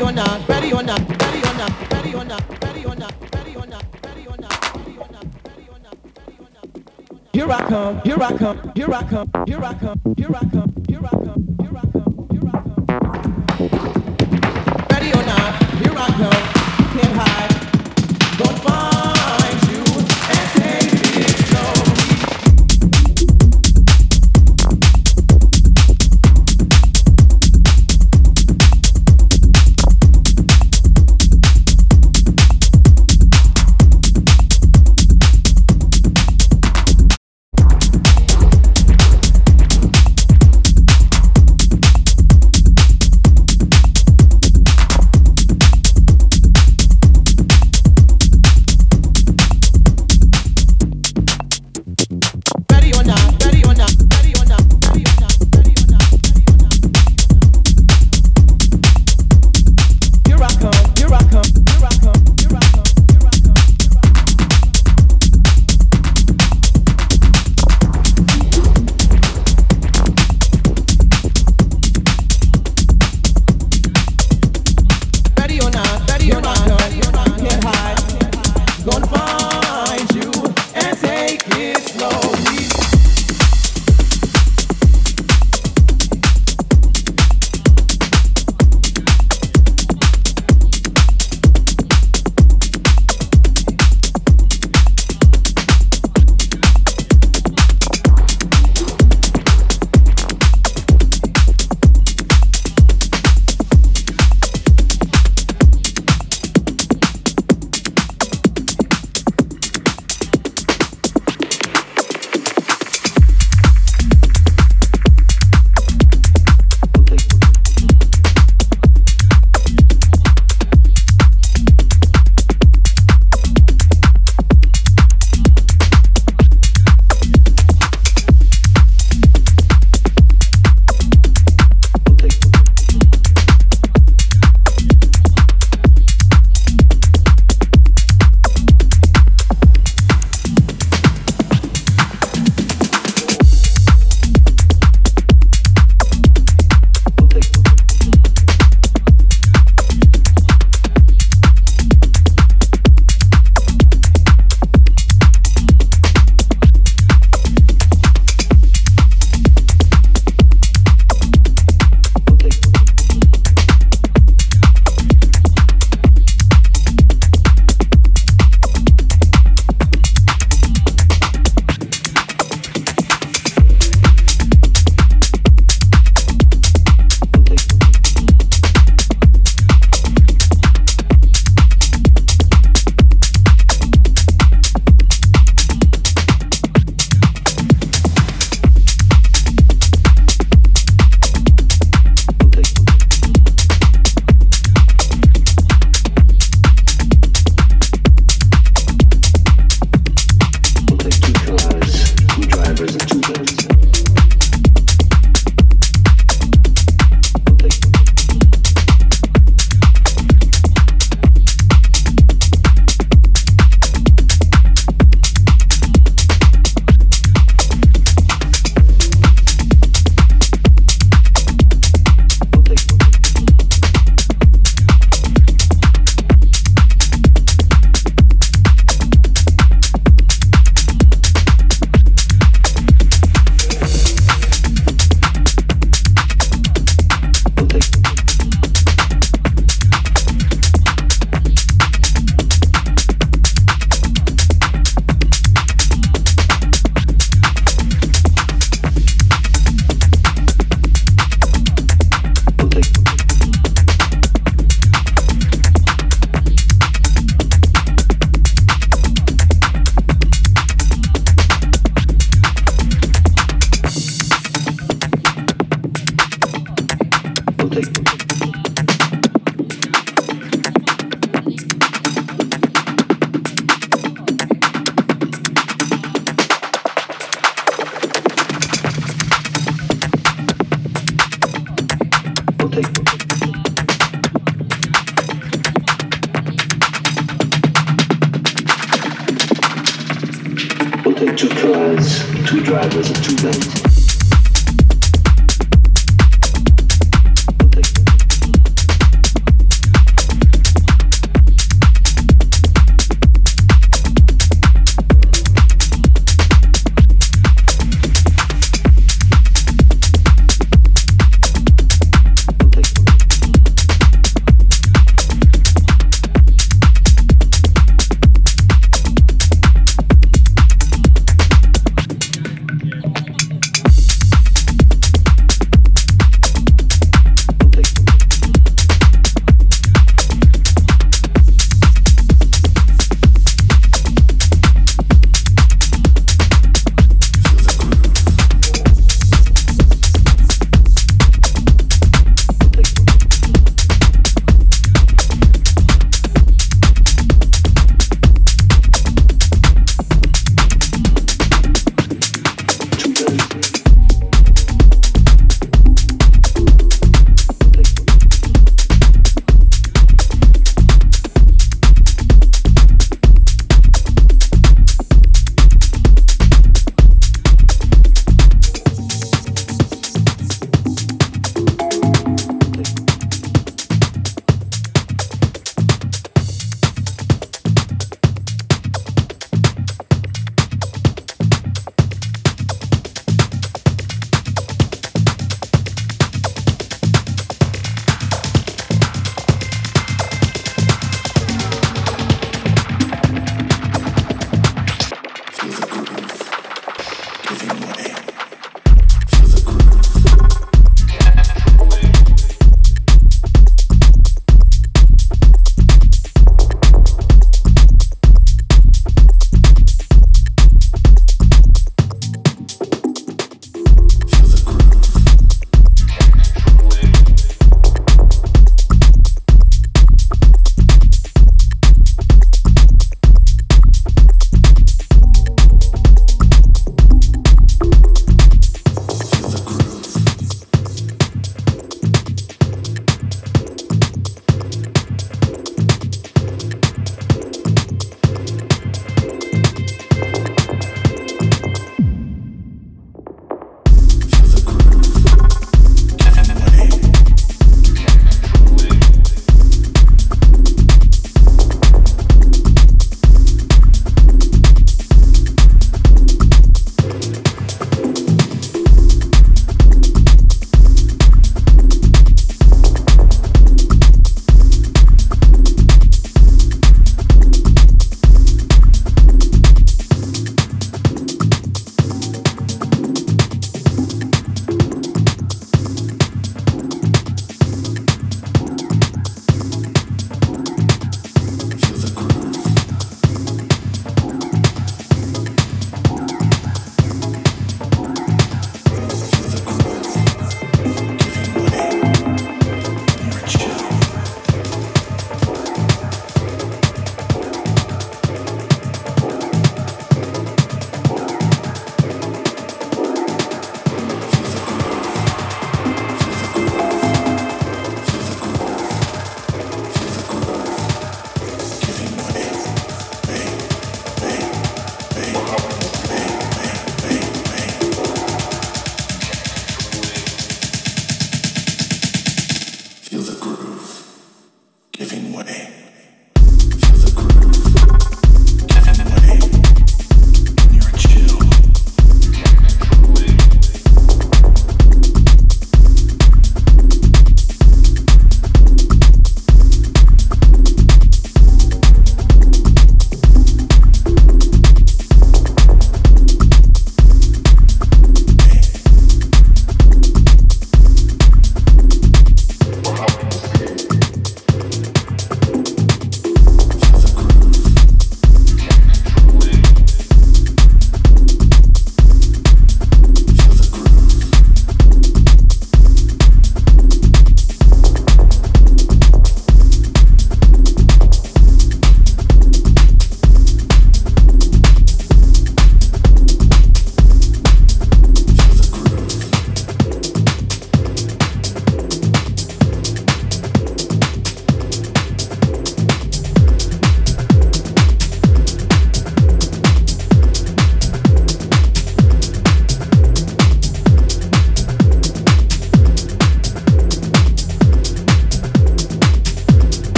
ready or not, ready or not, ready or not, ready or not, ready or not, ready or not, ready or not, ready or not. Here I come, here I come, here I come, here I come, here I come.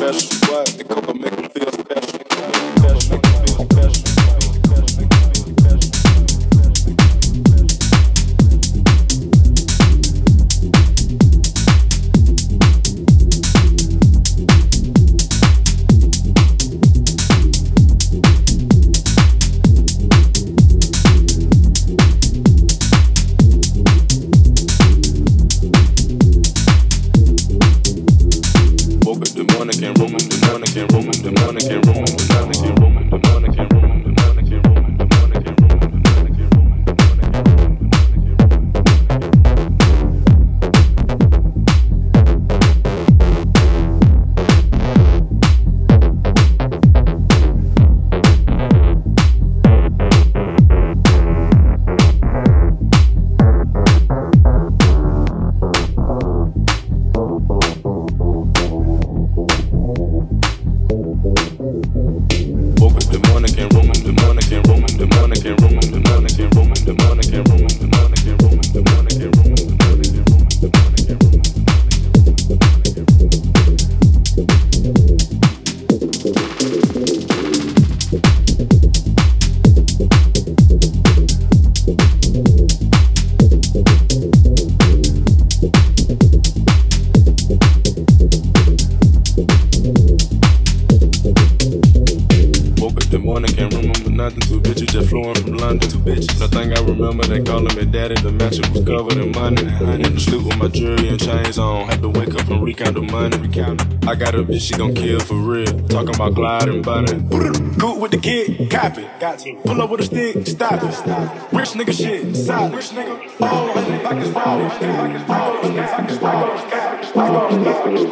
special Why? They come and make them feel This shit gon' kill for real. Talking about gliding body. Go with the kid, cop it. Got to. Pull up with a stick, stop it. Rich nigga shit, side. Rich nigga, all in it like it's wild. Like it's wild. Like it's wild. Like it's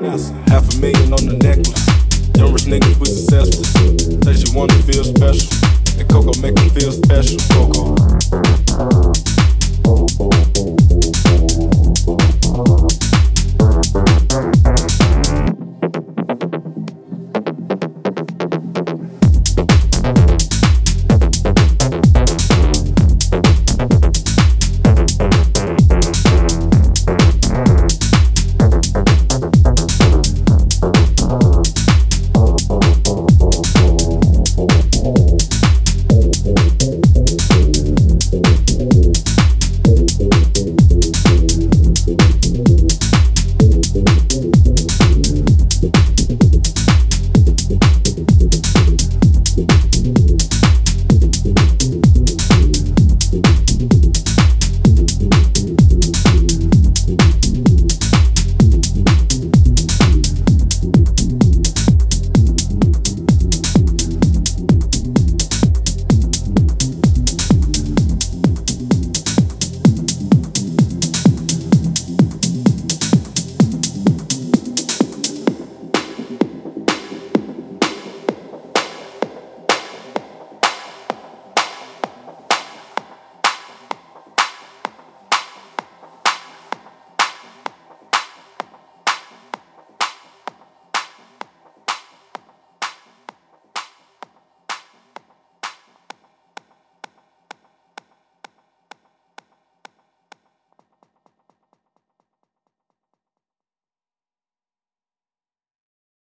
wild. Half a million on the necklace. Young rich niggas, we successful. Say you wanna feel special. And Coco make her feel special. Coco.